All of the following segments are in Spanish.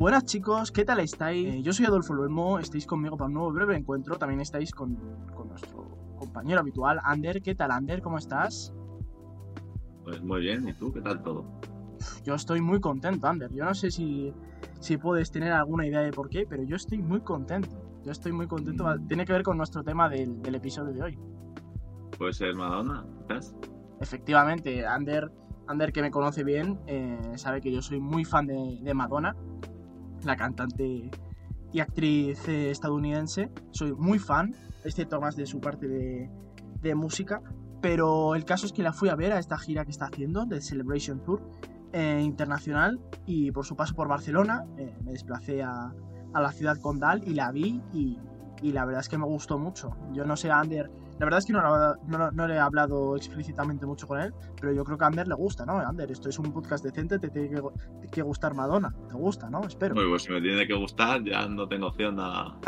Buenas chicos, ¿qué tal estáis? Eh, yo soy Adolfo Luelmo, estáis conmigo para un nuevo breve encuentro. También estáis con, con nuestro compañero habitual, Ander. ¿Qué tal, Ander? ¿Cómo estás? Pues muy bien, ¿y tú qué tal todo? Yo estoy muy contento, Ander. Yo no sé si, si puedes tener alguna idea de por qué, pero yo estoy muy contento. Yo estoy muy contento. Mm. Tiene que ver con nuestro tema del, del episodio de hoy. Puede ser Madonna, quizás. Efectivamente, Ander, Ander que me conoce bien, eh, sabe que yo soy muy fan de, de Madonna, la cantante y actriz eh, estadounidense. Soy muy fan, excepto más de su parte de, música. Pero el caso es que la fui a ver a esta gira que está haciendo, de Celebration Tour eh, internacional, y por su paso por Barcelona eh, me desplacé a, a la ciudad condal y la vi y, y la verdad es que me gustó mucho. Yo no sé, Ander, la verdad es que no, no, no, le he hablado explícitamente mucho con él, pero yo creo que a Ander le gusta, ¿no? Ander, esto es un podcast decente, te tiene que, que gustar Madonna, te gusta, ¿no? Espero. Bueno, pues si me tiene que gustar, ya no tengo opción a,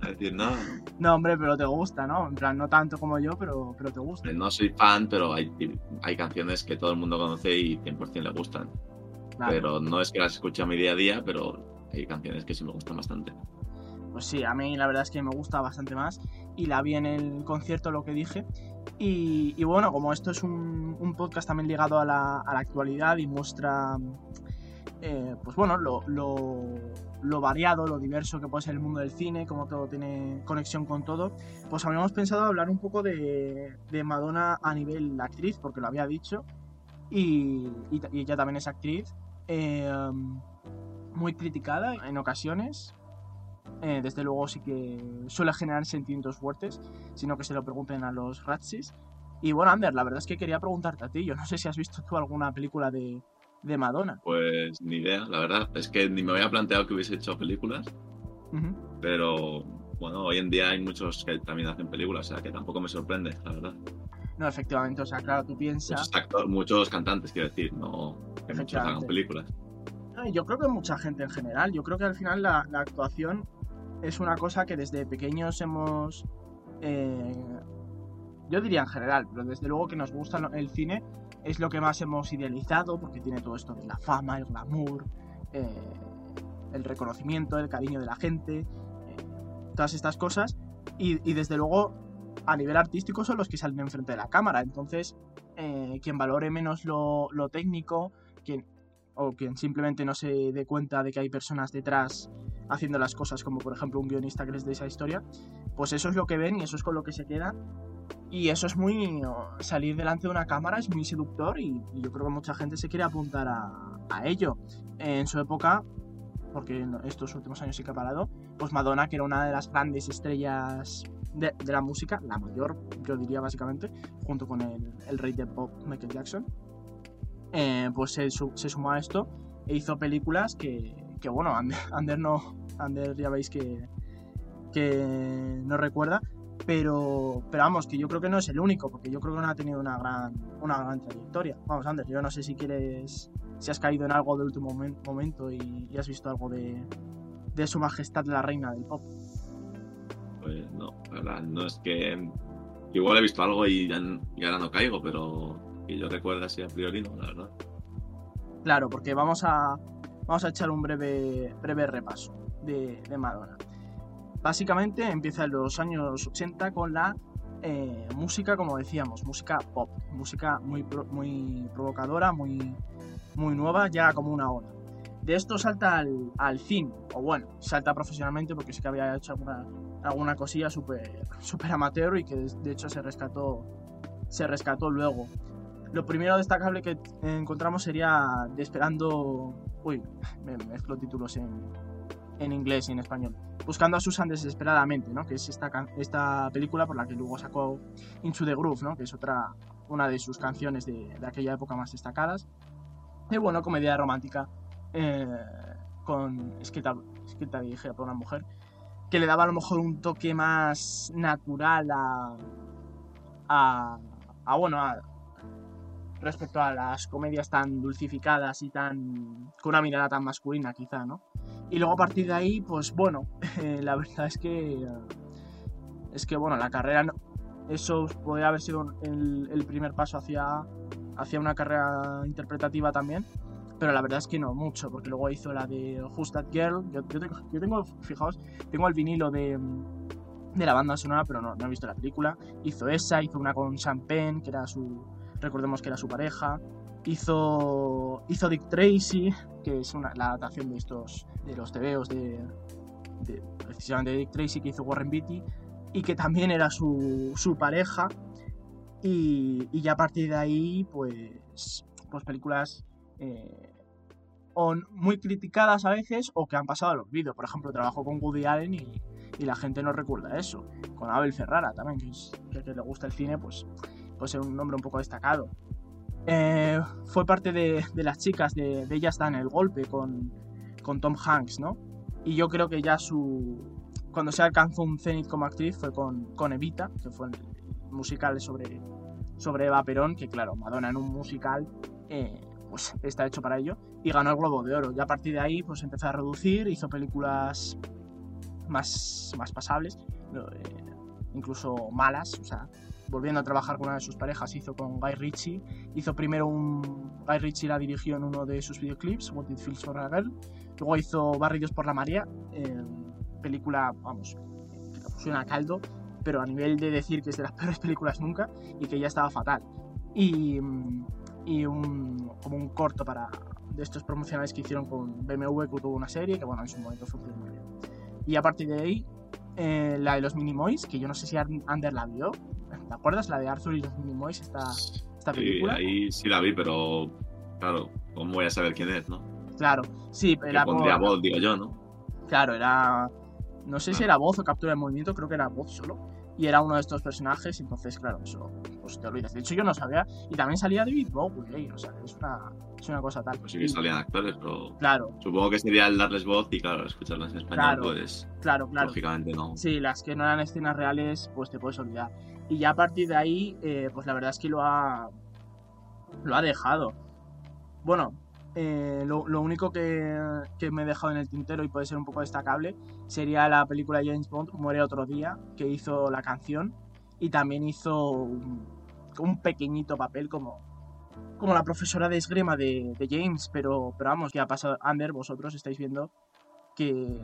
a decir nada. No, hombre, pero te gusta, ¿no? En plan, no tanto como yo, pero, pero te gusta. No soy fan, pero hay, hay canciones que todo el mundo conoce y 100% le gustan. Claro. Pero no es que las escuche a mi día a día, pero hay canciones que sí me gustan bastante. Pues sí, a mí la verdad es que me gusta bastante más y la vi en el concierto, lo que dije. Y, bueno, como esto es un, podcast también ligado a la, a la actualidad y muestra, eh, pues bueno, lo, lo, variado, lo diverso que puede ser el mundo del cine, como todo tiene conexión con todo, pues habíamos pensado hablar un poco de, de Madonna a nivel actriz, porque lo había dicho, y ella también es actriz, eh, muy criticada en ocasiones, eh, desde luego sí que suele generar sentimientos fuertes, sino que se lo pregunten a los Ratsis. Y bueno, Ander, la verdad es que quería preguntarte a ti, yo no sé si has visto tú alguna película de, de Madonna. Pues ni idea, la verdad, es que ni me había planteado que hubiese hecho películas, uh -huh. pero bueno, hoy en día hay muchos que también hacen películas, o sea que tampoco me sorprende, la verdad. No, efectivamente, o sea, claro, tú piensas... Muchos, actores, muchos cantantes, quiero decir, no que muchos hagan películas. Yo creo que mucha gente en general, yo creo que al final la, la actuación es una cosa que desde pequeños hemos... Eh, yo diría en general, pero desde luego que nos gusta el cine es lo que más hemos idealizado porque tiene todo esto de la fama, el glamour, eh, el reconocimiento, el cariño de la gente, eh, todas estas cosas. Y, y, desde luego a nivel artístico son los que salen enfrente de la cámara. Entonces, quien valore menos lo, lo técnico, quien, o quien simplemente no se dé cuenta de que hay personas detrás haciendo las cosas, como por ejemplo un guionista que les dé esa historia, pues eso es lo que ven y eso es con lo que se quedan. Y eso es muy. salir delante de una cámara es muy seductor y, yo creo que mucha gente se quiere apuntar a, ello. En su época, porque en estos últimos años sí que pues Madonna, que era una de las grandes estrellas de, la música, la mayor, yo diría básicamente, junto con el rey de pop Michael Jackson, eh, pues se, se, sumó a esto e hizo películas que, bueno, Ander, no, Ander ya veis que, que no recuerda, pero, pero vamos, que yo creo que no es el único, porque yo creo que no ha tenido una gran, una gran trayectoria. Vamos, Ander, yo no sé si quieres, si has caído en algo de último momento y, has visto algo de, de su majestad la reina del pop. Pues no, la verdad, no es que igual he visto algo y, ya, y ahora no caigo, pero que yo recuerdo así a priori no, la verdad. Claro, porque vamos a, vamos a echar un breve, breve repaso de, de Madonna. Básicamente empieza en los años 80 con la eh, música, como decíamos, música pop, música muy, muy provocadora, muy, muy nueva, ya como una ola. De esto salta al, al cine, o bueno, salta profesionalmente porque sí que había hecho alguna, cosilla súper super amateur y que de, de hecho se rescató, se rescató luego. Lo primero destacable que encontramos sería Esperando. Uy, me mezclo títulos en, en inglés y en español. Buscando a Susan desesperadamente, ¿no? Que es esta, esta película por la que luego sacó Into the Groove, ¿no? Que es otra, una de sus canciones de, de aquella época más destacadas. Y bueno, comedia romántica eh, con escrita, escrita dirigida por una mujer que le daba a lo mejor un toque más natural a. a, a bueno, a, respecto a las comedias tan dulcificadas y tan con una mirada tan masculina quizá, ¿no? Y luego a partir de ahí, pues bueno, eh, la verdad es que es que bueno, la carrera no, eso podría haber sido el, el, primer paso hacia hacia una carrera interpretativa también, pero la verdad es que no mucho, porque luego hizo la de Who's That Girl. Yo, tengo, fijaos, tengo el vinilo de, de la banda sonora, pero no, no, he visto la película. Hizo esa, hizo una con Champagne, que era su. Recordemos que era su pareja. Hizo. Hizo Dick Tracy, que es una, la adaptación de estos. de los tebeos de, de. precisamente de Dick Tracy, que hizo Warren Beatty. Y que también era su, su pareja. Y, y ya a partir de ahí, pues. Pues películas eh, o muy criticadas a veces o que han pasado al olvido. Por ejemplo, trabajo con Woody Allen y, la gente no recuerda eso. Con Abel Ferrara también, que, es, que, le gusta el cine, pues ser un nombre un poco destacado. Eh, fue parte de, las chicas de, de Ella está en el golpe con, con Tom Hanks, ¿no? Y yo creo que ya su... Cuando se alcanzó un cenit como actriz fue con, con Evita, que fue el musical sobre, sobre Eva Perón, que claro, Madonna en un musical eh, pues está hecho para ello, y ganó el Globo de Oro. Y a partir de ahí pues empezó a reducir, hizo películas más, más pasables, eh, incluso malas, o sea, volviendo a trabajar con una de sus parejas, hizo con Guy Ritchie, hizo primero un... Guy Ritchie la dirigió en uno de sus videoclips, What It Feels for a Girl, luego hizo Barrios por la María, película, vamos, suena a caldo, pero a nivel de decir que es de las peores películas nunca y que ya estaba fatal. Y, y un, como un corto para de estos promocionales que hicieron con BMW, que tuvo una serie, que bueno, en su momento funcionó muy bien. Y a partir de ahí, eh, la de los Minimoys, que yo no sé si Ander la vio. ¿Te acuerdas? La de Arthur y los Minimoys, esta, esta película. Sí, ahí sí la vi, pero claro, ¿cómo voy a saber quién es, no? Claro, sí, era. pondría voz, digo yo, ¿no? Claro, era. No sé si era voz o captura de movimiento, creo que era voz solo y era uno de estos personajes, entonces, claro, eso pues te olvidas. De hecho, yo no sabía, y también salía David Bowie, o sea, es una, es una cosa tal. Pues sí que salían actores, pero. Claro. Supongo que sería el darles voz y, claro, escucharlas en español, pues. Claro, claro. Lógicamente no. Sí, las que no eran escenas reales, pues te puedes olvidar. Y ya a partir de ahí, eh, pues la verdad es que lo ha. Lo ha dejado. Bueno, eh, lo, único que, me he dejado en el tintero y puede ser un poco destacable sería la película James Bond, Muere otro día, que hizo la canción y también hizo un, pequeñito papel como, como la profesora de esgrima de, James, pero, pero vamos, que ha pasado, Ander, vosotros estáis viendo que,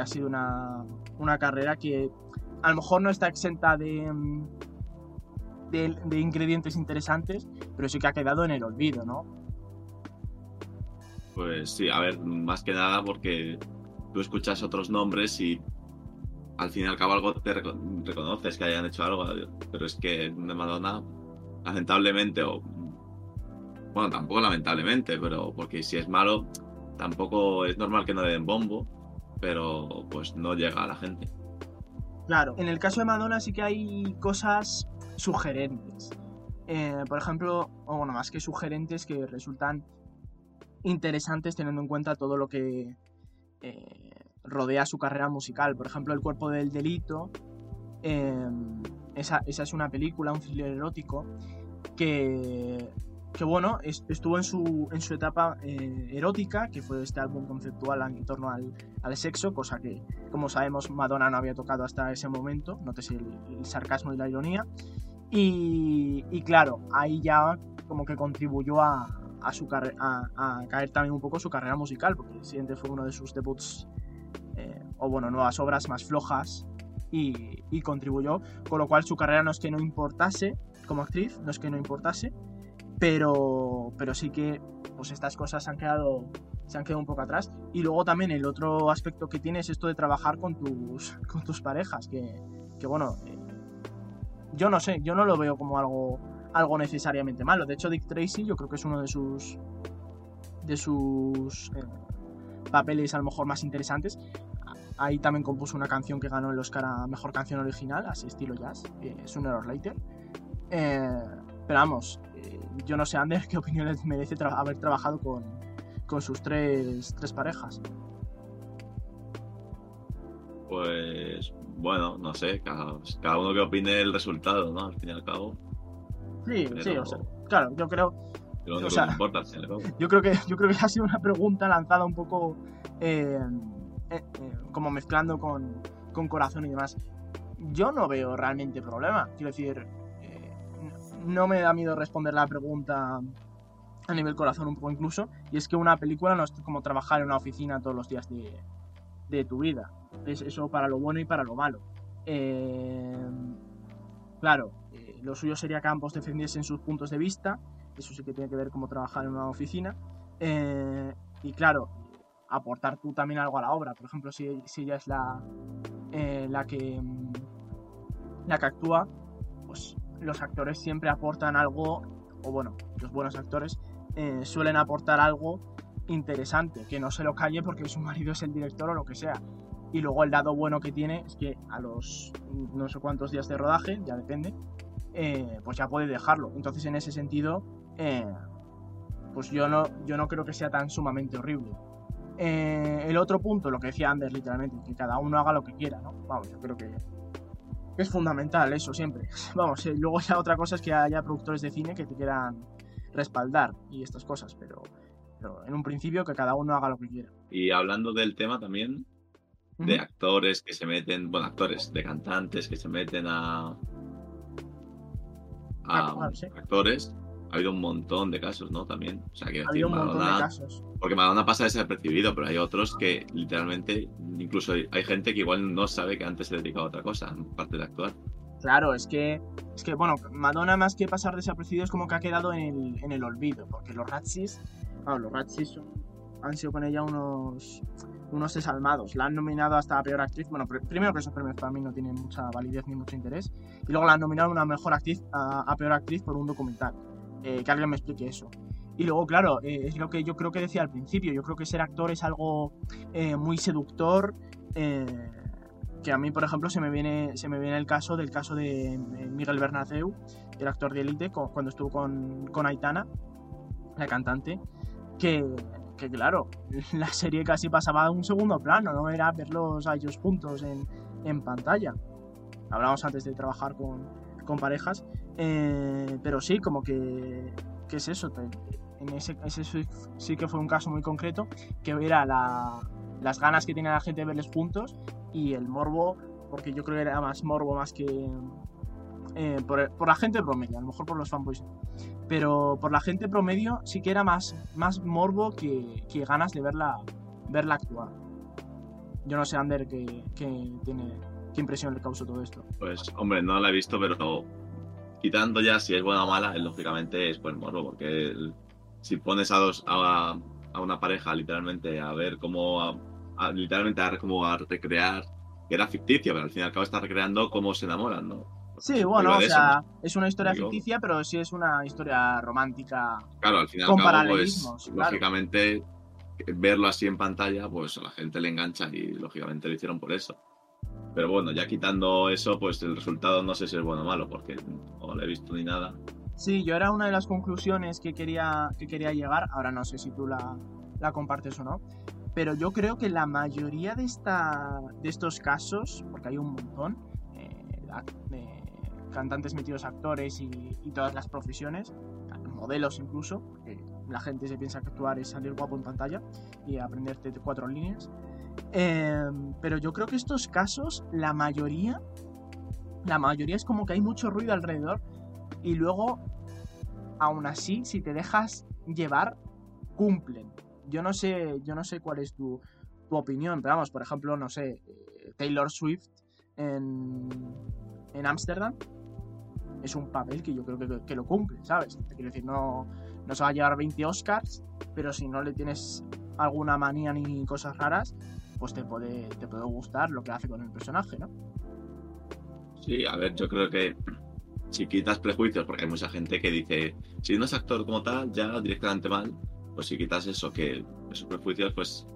ha sido una, una, carrera que a lo mejor no está exenta de, de, de ingredientes interesantes, pero sí que ha quedado en el olvido, ¿no? Pues sí, a ver, más que nada porque tú escuchas otros nombres y al fin y al cabo algo te reconoces que hayan hecho algo, pero es que de Madonna, lamentablemente, o bueno, tampoco lamentablemente, pero porque si es malo, tampoco es normal que no le den bombo, pero pues no llega a la gente. Claro, en el caso de Madonna sí que hay cosas sugerentes. Eh, por ejemplo, o bueno, más que sugerentes que resultan interesantes teniendo en cuenta todo lo que eh, rodea su carrera musical. Por ejemplo, El cuerpo del delito. Em, esa, es una película, un thriller erótico, que, que bueno, estuvo en su, en su etapa eh, erótica, que fue este álbum conceptual en torno al, al, sexo, cosa que, como sabemos, Madonna no había tocado hasta ese momento, nótese el, el sarcasmo y la ironía. Y, y, claro, ahí ya como que contribuyó a, a, su a, caer también un poco su carrera musical, porque el siguiente fue uno de sus debuts, eh, o bueno, nuevas obras más flojas, y, contribuyó, con lo cual su carrera no es que no importase como actriz, no es que no importase, pero, pero sí que pues estas cosas han quedado se han quedado un poco atrás. Y luego también el otro aspecto que tiene es esto de trabajar con tus con tus parejas que, que bueno eh, yo no sé yo no lo veo como algo algo necesariamente malo. De hecho, Dick Tracy yo creo que es uno de sus de sus eh, papeles a lo mejor más interesantes. Ahí también compuso una canción que ganó el Oscar a Mejor Canción Original, así estilo jazz, es un error later. Eh, pero vamos, eh, yo no sé, Ander, qué opiniones merece haber trabajado con, con sus tres, tres parejas. Pues bueno, no sé, cada, cada, uno que opine el resultado, ¿no? Al fin y al cabo. Sí, sí, o sea, claro, yo creo. yo creo que yo creo que ha sido una pregunta lanzada un poco eh, eh, eh, como mezclando con, con, corazón y demás. Yo no veo realmente problema. Quiero decir, no me da miedo responder la pregunta a nivel corazón un poco incluso, y es que una película no es como trabajar en una oficina todos los días de, de tu vida. Es eso para lo bueno y para lo malo. Eh, claro, eh, lo suyo sería que ambos defendiesen sus puntos de vista, eso sí que tiene que ver cómo trabajar en una oficina. Eh, y claro, aportar tú también algo a la obra. Por ejemplo, si, si ella es la, la, que, mm, la que actúa, pues los actores siempre aportan algo, o bueno, los buenos actores suelen aportar algo interesante, que no se lo calle porque su marido es el director o lo que sea. Y luego el lado bueno que tiene es que a los no sé cuántos días de rodaje, ya depende, eh, pues ya puede dejarlo. Entonces en ese sentido, eh, pues yo no, yo no creo que sea tan sumamente horrible. Eh, el otro punto, lo que decía Anders literalmente, que cada uno haga lo que quiera, ¿no? Vamos, yo creo que es fundamental eso siempre. Vamos, luego ya otra cosa es que haya productores de cine que te quieran respaldar y estas cosas, pero en un principio que cada uno haga lo que quiera. Y hablando del tema también, de actores que se meten, bueno, actores, de cantantes que se meten a, a actores, ha habido un montón de casos, ¿no? También. O sea, ha habido un montón de casos. Porque Madonna pasa desapercibido, pero hay otros que literalmente, incluso hay gente que igual no sabe que antes se dedicaba a otra cosa, aparte de actuar. Claro, es que, es que, bueno, Madonna más que pasar desapercibido es como que ha quedado en el, en el olvido, porque los Ratchis los Ratchis han sido con ella unos, unos desalmados. La han nominado hasta a peor actriz. Bueno, primero que esos premios para mí no tienen mucha validez ni mucho interés. Y luego la han nominado a una mejor actriz, a, peor actriz por un documental. Eh, que alguien me explique eso. Y luego, claro, eh, es lo que yo creo que decía al principio. Yo creo que ser actor es algo eh, muy seductor. que a mí, por ejemplo, se me viene, se me viene el caso del caso de Miguel Bernateu, el actor de Elite, cuando estuvo con, con Aitana, la cantante que, claro, la serie casi pasaba a un segundo plano, no era verlos a ellos juntos en, pantalla. Hablábamos antes de trabajar con, parejas, eh, pero sí, como que, que es eso, en ese, sí que fue un caso muy concreto, que era las ganas que tenía la gente de verles juntos y el morbo, porque yo creo que era más morbo más que eh, por, la gente promedio, a lo mejor por los fanboys pero por la gente promedio sí que era más, más morbo que, ganas de verla, verla actuar. Yo no sé, Ander, qué, tiene, qué impresión le causó todo esto. Pues, hombre, no la he visto, pero quitando ya si es buena o mala, lógicamente es buen morbo, porque si pones a, dos, a, una pareja literalmente a ver cómo, literalmente a, como a recrear, que era ficticio, pero al fin y al cabo está recreando cómo se enamoran, ¿no? Sí, bueno, o sea, es una historia ficticia, pero sí es una historia romántica. Claro, al final, con cabo, pues, lógicamente, verlo así en pantalla, pues a la gente le engancha y lógicamente lo hicieron por eso. Pero bueno, ya quitando eso, pues el resultado no sé si es bueno o malo, porque no lo he visto ni nada. Sí, yo era una de las conclusiones que quería, que quería llegar, ahora no sé si tú la, la compartes o no, pero yo creo que la mayoría de, esta, de estos casos, porque hay un montón, eh, eh cantantes metidos actores y, todas las profesiones, modelos incluso, porque la gente se piensa que actuar es salir guapo en pantalla y aprenderte cuatro líneas. Em, pero yo creo que estos casos, la mayoría, la mayoría es como que hay mucho ruido alrededor y luego, aún así, si te dejas llevar, cumplen. Yo no sé, yo no sé cuál es tu, tu opinión, pero vamos, por ejemplo, no sé, eh, Taylor Swift en Ámsterdam es un papel que yo creo que, lo cumple, ¿sabes? Quiero decir, no, no se va a llevar 20 Oscars, pero si no le tienes alguna manía ni cosas raras, pues te puede, te puede gustar lo que hace con el personaje, ¿no? Sí, a ver, yo creo que si quitas prejuicios, porque hay mucha gente que dice, si no es actor como tal, ya directamente mal, pues si quitas eso, que esos prejuicios, pues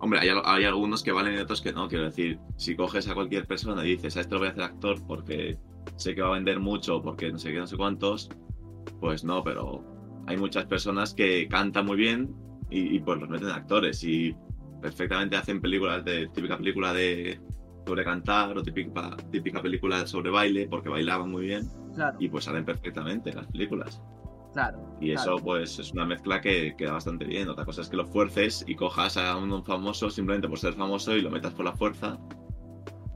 Hombre, hay, hay, algunos que valen y otros que no. Quiero decir, si coges a cualquier persona y dices, a esto lo voy a hacer actor porque sé que va a vender mucho porque no sé qué, no sé cuántos, pues no, pero hay muchas personas que cantan muy bien y, pues los meten actores y perfectamente hacen películas de típica película de sobre cantar o típica, típica película sobre baile porque bailaban muy bien y pues salen perfectamente las películas. Claro. Y eso pues es una mezcla que queda bastante bien. Otra cosa es que lo fuerces y cojas a un famoso simplemente por ser famoso y lo metas por la fuerza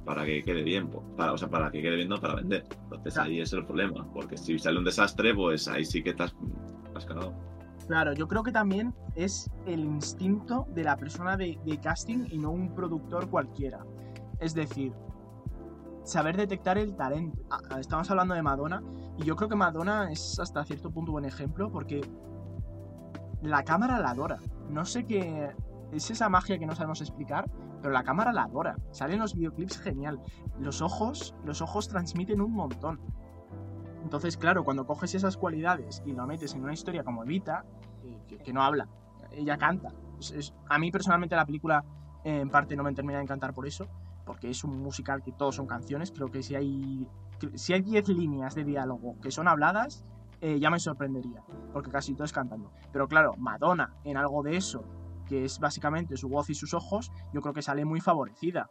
para que quede bien, para, o sea, para que quede bien, no para vender. Entonces ahí es el problema, porque si sale un desastre, pues ahí sí que estás, has. Claro, yo creo que también es el instinto de la persona de, de casting y no un productor cualquiera. Es decir, saber detectar el talento. Ah, ah, Estamos hablando de Madonna y yo creo que Madonna es hasta cierto punto buen ejemplo porque la cámara la adora. No sé qué es esa magia que no sabemos explicar, pero la cámara la adora. Salen los videoclips genial. Los ojos, los ojos transmiten un montón. Entonces, claro, cuando coges esas cualidades y lo metes en una historia como Evita, que, que no habla, ella canta. Es- es- a mí personalmente la película eh, en parte no me termina de encantar por eso, porque es un musical que todos son canciones. Creo que si hay si hay 10 líneas de diálogo que son habladas, eh, ya me sorprendería, porque casi todo es cantando. Pero claro, Madonna en algo de eso, que es básicamente su voz y sus ojos, yo creo que sale muy favorecida.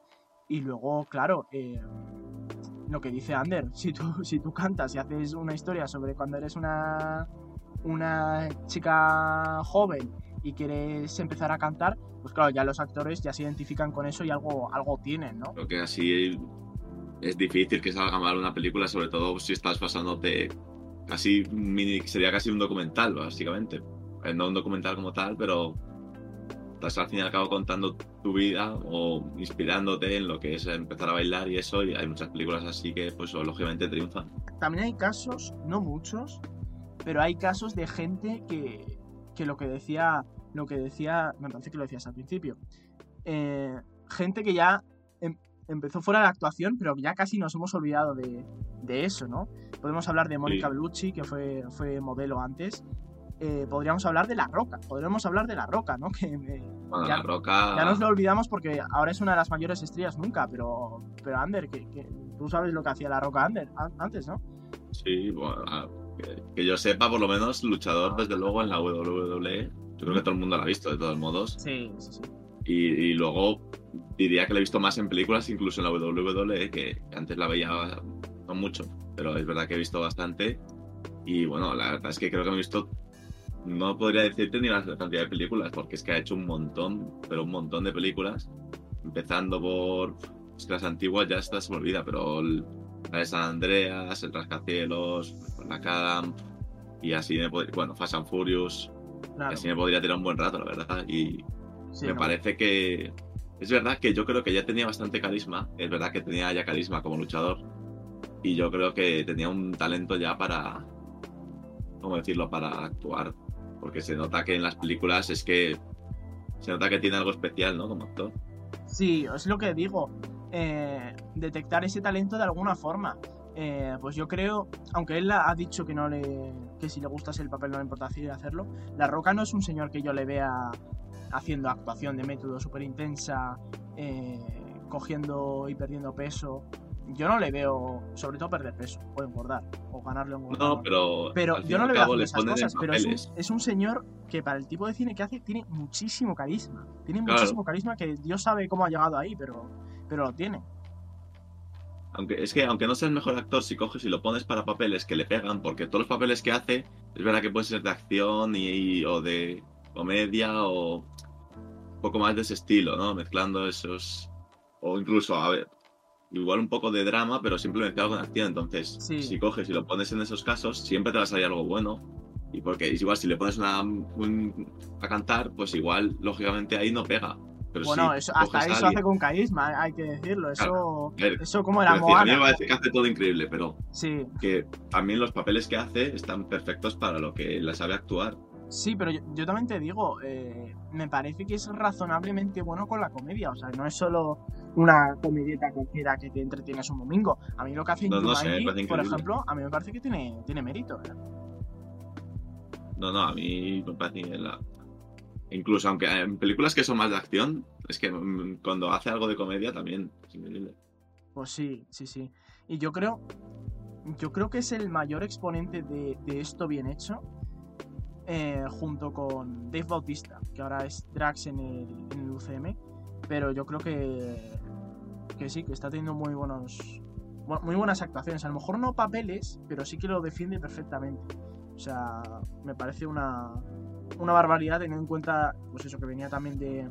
Y luego, claro, eh, lo que dice Ander, si tú, si tú cantas y haces una historia sobre cuando eres una, una chica joven y quieres empezar a cantar, pues claro, ya los actores ya se identifican con eso y algo, algo tienen, ¿no? Creo que así es difícil que salga mal una película, sobre todo si estás pasándote casi sería casi un documental, básicamente. Eh, No un documental como tal, pero estás al fin y al cabo contando tu vida o inspirándote en lo que es empezar a bailar y eso, y hay muchas películas así que pues lógicamente triunfan. También hay casos, no muchos, pero hay casos de gente que, que lo que decía, lo que decía, me parece que lo decías al principio, eh, gente que ya em- empezó fuera de la actuación, pero ya casi nos hemos olvidado de, de eso, ¿no? Podemos hablar de Mónica Sí. Bellucci, que fue, fue modelo antes. Eh, podríamos hablar de La Roca, podríamos hablar de La Roca, ¿no? Que eh, Bueno, Ya- La Roca... ya nos lo olvidamos porque ahora es una de las mayores estrellas nunca, pero, pero Ander, que, que tú sabes lo que hacía La Roca Ander, an- antes, ¿no? Sí, bueno, que, que yo sepa, por lo menos, luchador desde luego en la WWE. Yo creo que todo el mundo la ha visto, de todos modos. Sí, sí, sí. Y, y luego diría que la he visto más en películas, incluso en la WWE, que antes la veía no mucho, pero es verdad que he visto bastante. Y bueno, la verdad es que creo que me he visto, no podría decirte ni la cantidad de películas, porque es que ha hecho un montón, pero un montón de películas, empezando por es que las antiguas ya estas se me olvida, pero el- la de San Andreas, el Rascacielos, la Cadam, y así me pod- bueno, Fast and Furious, y Claro. así me podría tirar un buen rato, la verdad. Y, Sí, me no. parece que es verdad que yo creo que ya tenía bastante carisma. Es verdad que tenía ya carisma como luchador. Y yo creo que tenía un talento ya para. ¿Cómo decirlo? Para actuar. Porque se nota que en las películas es que. Se nota que tiene algo especial, ¿no? Como actor. Sí, es lo que digo. eh, detectar ese talento de alguna forma. Eh, pues yo creo, aunque él ha dicho que no le, que si le gustase el papel no le importa hacerlo, La Roca no es un señor que yo le vea haciendo actuación de método súper intensa, eh, cogiendo y perdiendo peso. Yo no le veo, sobre todo perder peso, o engordar, o ganarle un No, pero. Pero al yo no le veo le esas cosas, pero es un, es un señor que para el tipo de cine que hace tiene muchísimo carisma. Tiene Claro. muchísimo carisma que Dios sabe cómo ha llegado ahí, pero, pero lo tiene. Aunque, es que aunque no sea el mejor actor, si coges y lo pones para papeles que le pegan, porque todos los papeles que hace, es verdad que pueden ser de acción y, y- o de comedia o un poco más de ese estilo, ¿no? Mezclando esos. O incluso, a ver, igual un poco de drama, pero siempre mezclado con acción. Entonces, Sí. si coges y lo pones en esos casos, siempre te va a salir algo bueno. Y porque es igual, si le pones una, un- a cantar, pues igual, lógicamente ahí no pega. Pero bueno, si eso, hasta eso alguien- hace con carisma, hay que decirlo. Eso, ver, eso como era Quiero decir, a mí me Moana. parece que hace todo increíble, pero Sí, que también los papeles que hace están perfectos para lo que la sabe actuar. sí, pero yo, yo también te digo, eh, me parece que es razonablemente bueno con la comedia. O sea, no es solo una comedieta cualquiera que te entretienes un domingo. A mí lo que hace No, no sé, me Jumanji, parece por ejemplo, a mí me parece que tiene, tiene mérito. ¿eh? No, no, a mí me parece que la... Incluso aunque en películas que son más de acción, es que mm, cuando hace algo de comedia también es increíble. Pues sí, sí, sí. Y yo creo, yo creo que es el mayor exponente de, de esto bien hecho, eh, junto con Dave Bautista, que ahora es Drax en el, en el UCM, pero yo creo que, que sí, que está teniendo muy buenos, bu- muy buenas actuaciones. A lo mejor no papeles, pero sí que lo defiende perfectamente. O sea, me parece una, una barbaridad teniendo en cuenta, pues eso, que venía también de,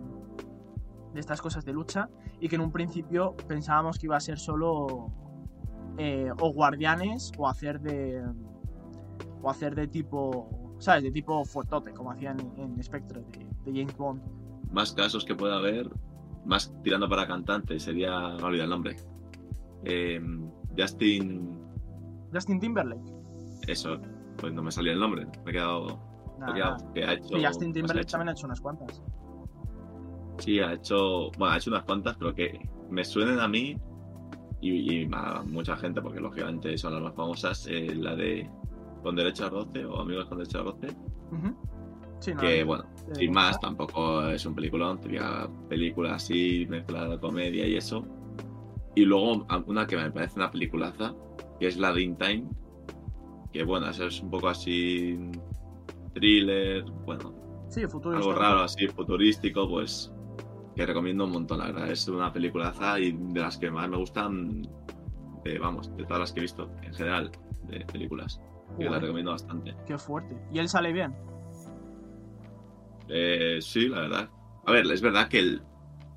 de estas cosas de lucha y que en un principio pensábamos que iba a ser solo eh, o guardianes o hacer de o hacer de tipo ¿sabes? De tipo fuertote, como hacían en, en Spectre de, de James Bond. Más casos que pueda haber, más tirando para cantante, sería. Me olvidado el nombre. Eh, Justin. Justin Timberlake. Eso, pues no me salía el nombre. Me he quedado. Nada. que ha hecho, Y Justin Timberlake hecho- también ha hecho unas cuantas. Sí, ha hecho. Bueno, ha hecho unas cuantas, pero que me suenen a mí y, y a mucha gente, porque lógicamente son las más famosas. eh, la de Con Derecho a Roce o Amigos con Derecho a Roce. Sí, no, que no, bueno, sin ¿cómo más, tampoco es un peliculón, típica película así, mezclada de comedia y eso. Y luego una que me parece una peliculaza, que es la de In Time, que bueno, eso es un poco así thriller, bueno, Sí, algo raro así, futurístico, pues que recomiendo un montón, la verdad. Es una peliculaza y de las que más me gustan, de, vamos, de todas las que he visto en general de películas. Que la recomiendo bastante. Qué fuerte. Y él sale bien. Eh, sí, la verdad. A ver, es verdad que el,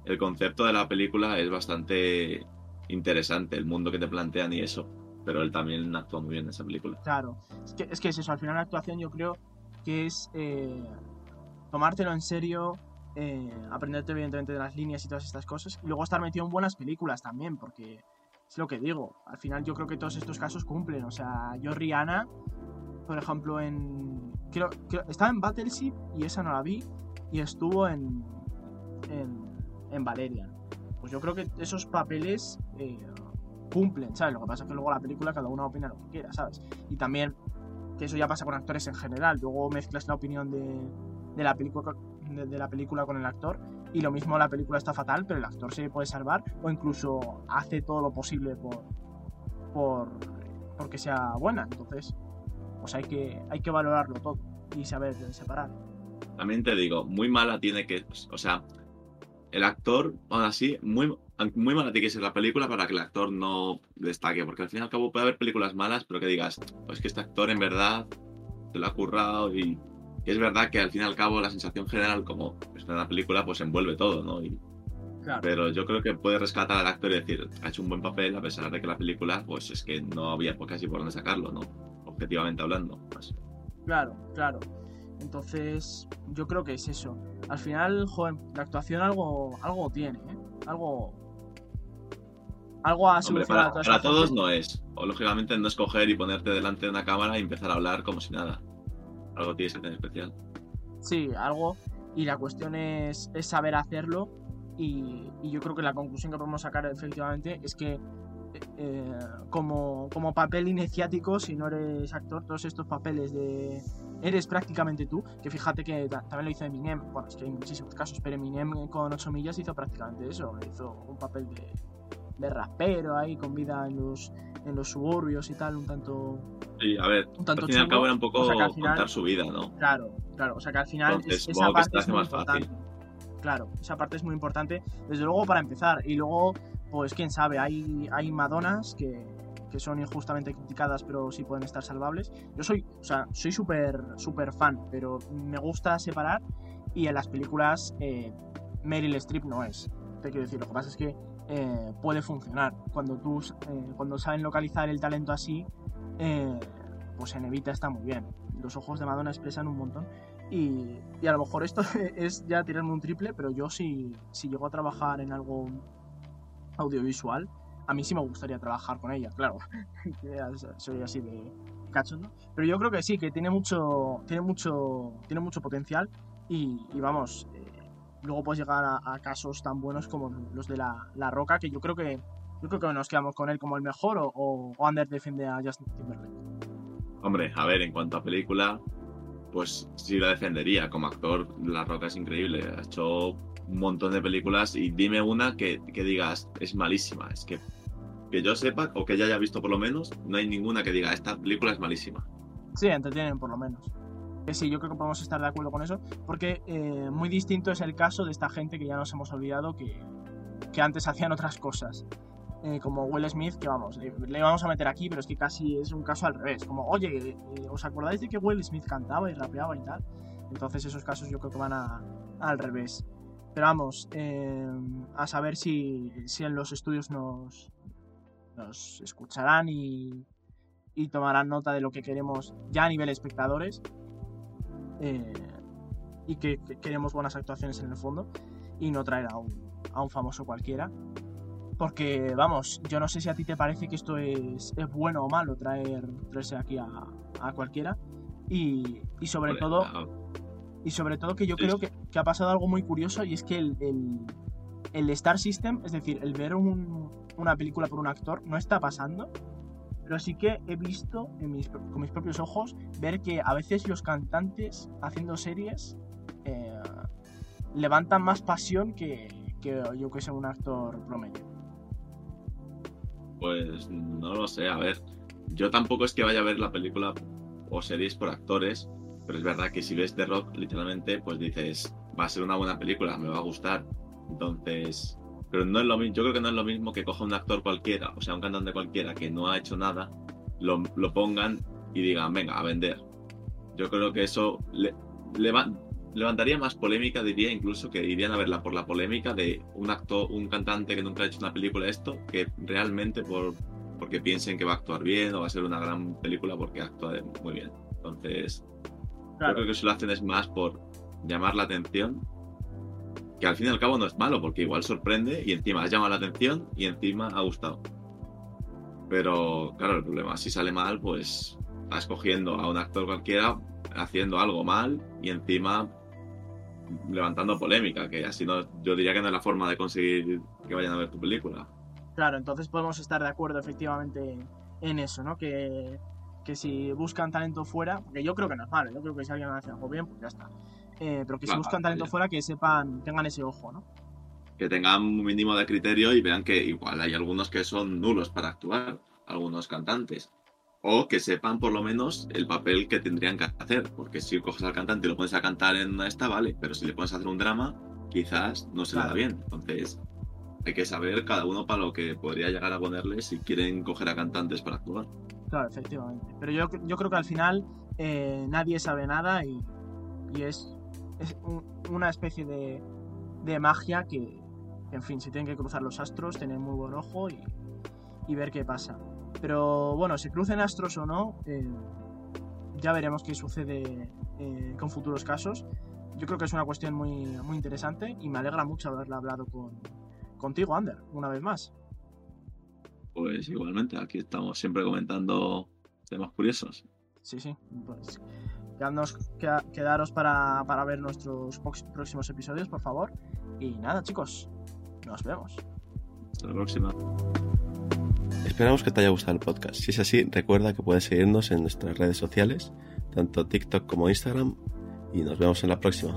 el concepto de la película es bastante interesante, el mundo que te plantean y eso. Pero él también actúa muy bien en esa película. Claro. Es que es, que es eso. Al final la actuación yo creo que es eh, tomártelo en serio, eh, aprenderte evidentemente de las líneas y todas estas cosas. Y luego estar metido en buenas películas también, porque es lo que digo. Al final yo creo que todos estos casos cumplen. O sea, yo Rihanna, por ejemplo, en... Creo, creo- estaba en Battleship y esa no la vi. Y estuvo en... En, en Valerian. Pues yo creo que esos papeles eh, cumplen, ¿sabes? Lo que pasa es que luego la película cada uno opina lo que quiera, ¿sabes? Y también que eso ya pasa con actores en general. Luego mezclas la opinión de, de la película de, de la película con el actor y lo mismo la película está fatal, pero el actor se puede salvar o incluso hace todo lo posible por por porque sea buena. Entonces, pues hay que hay que valorarlo todo y saber separar. También te digo, muy mala tiene que. O sea, el actor, aún así, muy, muy mala tiene que ser la película para que el actor no destaque. Porque al fin y al cabo puede haber películas malas, pero que digas, pues que este actor en verdad se lo ha currado y. y es verdad que al fin y al cabo la sensación general, como es una película, pues envuelve todo, ¿no? Y Claro. Pero yo creo que puede rescatar al actor y decir, ha hecho un buen papel a pesar de que la película, pues es que no había por casi por dónde sacarlo, ¿no? Objetivamente hablando. Pues, Claro, claro. Entonces, yo creo que es eso. Al final, joder, la actuación algo, algo tiene, ¿eh? Algo. Algo a hombre, para, todas para todos no es. O lógicamente no es coger y ponerte delante de una cámara y empezar a hablar como si nada. Algo tienes que tener especial. Sí, algo. Y la cuestión es, es saber hacerlo. Y, y yo creo que la conclusión que podemos sacar efectivamente es que eh, como, como papel iniciático, si no eres actor, todos estos papeles de... Eres prácticamente tú, que fíjate que ta- también lo hizo Eminem, bueno, es que hay muchísimos casos, pero Eminem con 8 millas hizo prácticamente eso, hizo un papel de, de rapero ahí con vida en los, en los suburbios y tal, un tanto... Sí, a ver, Un tanto al fin y al cabo era un poco o sea que al final- contar su vida, ¿no? Claro, claro, o sea que al final Entonces, es- esa parte es muy más fácil. importante. Claro, esa parte es muy importante, desde luego para empezar. Y luego, pues quién sabe, hay, hay Madonas que, que son injustamente criticadas, pero sí pueden estar salvables. Yo soy, o sea, soy súper súper fan, pero me gusta separar y en las películas eh, Meryl Streep no es. Te quiero decir, lo que pasa es que eh, puede funcionar. Cuando tú eh, cuando saben localizar el talento así, eh, pues en Evita está muy bien. Los ojos de Madonna expresan un montón. Y, y a lo mejor esto es ya tirarme un triple, pero yo si, si llego a trabajar en algo audiovisual, a mí sí me gustaría trabajar con ella, claro. Soy así de cachondo. Pero yo creo que sí, que tiene mucho, tiene mucho, tiene mucho potencial y, vamos, eh, luego puedes llegar a, casos tan buenos como los de la, la Roca, que yo creo que yo creo que nos quedamos con él como el mejor o, o, o defiende a Justin Timberlake. Hombre, a ver, en cuanto a película, pues sí la defendería. Como actor, La Roca es increíble. Ha hecho un montón de películas y dime una que, que digas es malísima. Es que que yo sepa, o que ya haya visto por lo menos, no hay ninguna que diga esta película es malísima. Sí, entretienen por lo menos. Que sí, yo creo que podemos estar de acuerdo con eso, porque eh, muy distinto es el caso de esta gente que ya nos hemos olvidado que, que antes hacían otras cosas. Eh, como Will Smith, que vamos, eh, le vamos a meter aquí, pero es que casi es un caso al revés. Como, oye, eh, ¿os acordáis de que Will Smith cantaba y rapeaba y tal? Entonces esos casos yo creo que van a, al revés. Pero vamos, eh, a saber si, si en los estudios nos, nos escucharán y, y tomarán nota de lo que queremos ya a nivel espectadores. eh, y que, que queremos buenas actuaciones en el fondo y no traer a un, a un famoso cualquiera. Porque, vamos, yo no sé si a ti te parece que esto es, es bueno o malo traer, traerse aquí a, a cualquiera. Y, y sobre todo, y sobre todo que yo Sí, creo que, que ha pasado algo muy curioso y es que el, el, Star System, es decir, el ver un- una película por un actor, no está pasando. Pero sí que he visto con mis propios ojos ver que a veces los cantantes haciendo series eh, levantan más pasión que, que yo que sé un actor promedio. Pues no lo sé, a ver. Yo tampoco es que vaya a ver la película o series por actores, pero es verdad que si ves The Rock, literalmente, pues dices, va a ser una buena película, me va a gustar. Entonces, pero no es lo mismo, yo creo que no es lo mismo que coja un actor cualquiera, o sea, un cantante cualquiera que no ha hecho nada, lo, lo pongan y digan, venga, a vender. Yo creo que eso le- leva- levantaría más polémica, diría incluso que irían a verla por la polémica de un actor, un cantante que nunca ha hecho una película esto, que realmente por porque piensen que va a actuar bien o va a ser una gran película porque actúa muy bien. Entonces, yo creo que eso lo hacen es más por llamar la atención, que al fin y al cabo no es malo, porque igual sorprende y encima has llamado la atención y encima ha gustado. Pero claro, el problema, si sale mal, pues está escogiendo a un actor cualquiera haciendo algo mal y encima levantando polémica, que así no, yo diría que no es la forma de conseguir que vayan a ver tu película. Claro, entonces podemos estar de acuerdo efectivamente en eso, ¿no? Que, que si buscan talento fuera, porque yo creo que no es malo, yo creo que si alguien hace algo bien, pues ya está. Eh, pero que si buscan talento ya. fuera, que sepan, tengan ese ojo, ¿no? que tengan un mínimo de criterio y vean que igual hay algunos que son nulos para actuar, algunos cantantes. O que sepan por lo menos el papel que tendrían que hacer. Porque si coges al cantante y lo pones a cantar en una esta, vale. Pero si le pones a hacer un drama, quizás no se le da bien. Entonces, hay que saber cada uno para lo que podría llegar a ponerle si quieren coger a cantantes para actuar. Claro, efectivamente. Pero yo, yo creo que al final eh, nadie sabe nada y, y es, es un- una especie de, de magia que, en fin, se tienen que cruzar los astros, tener muy buen ojo y, y ver qué pasa. Pero bueno, se crucen astros o no, eh, ya veremos qué sucede eh, con futuros casos. Yo creo que es una cuestión muy, muy interesante y me alegra mucho haberla hablado con, contigo, Ander, una vez más. Pues igualmente, aquí estamos siempre comentando temas curiosos. Sí, sí. Pues quedadnos- queda- quedaros para, para ver nuestros próximos episodios, por favor. Y nada, chicos. Nos vemos. Hasta la próxima. Esperamos que te haya gustado el podcast. Si es así, recuerda que puedes seguirnos en nuestras redes sociales, tanto TikTok como Instagram, y nos vemos en la próxima.